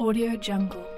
Audio Jungle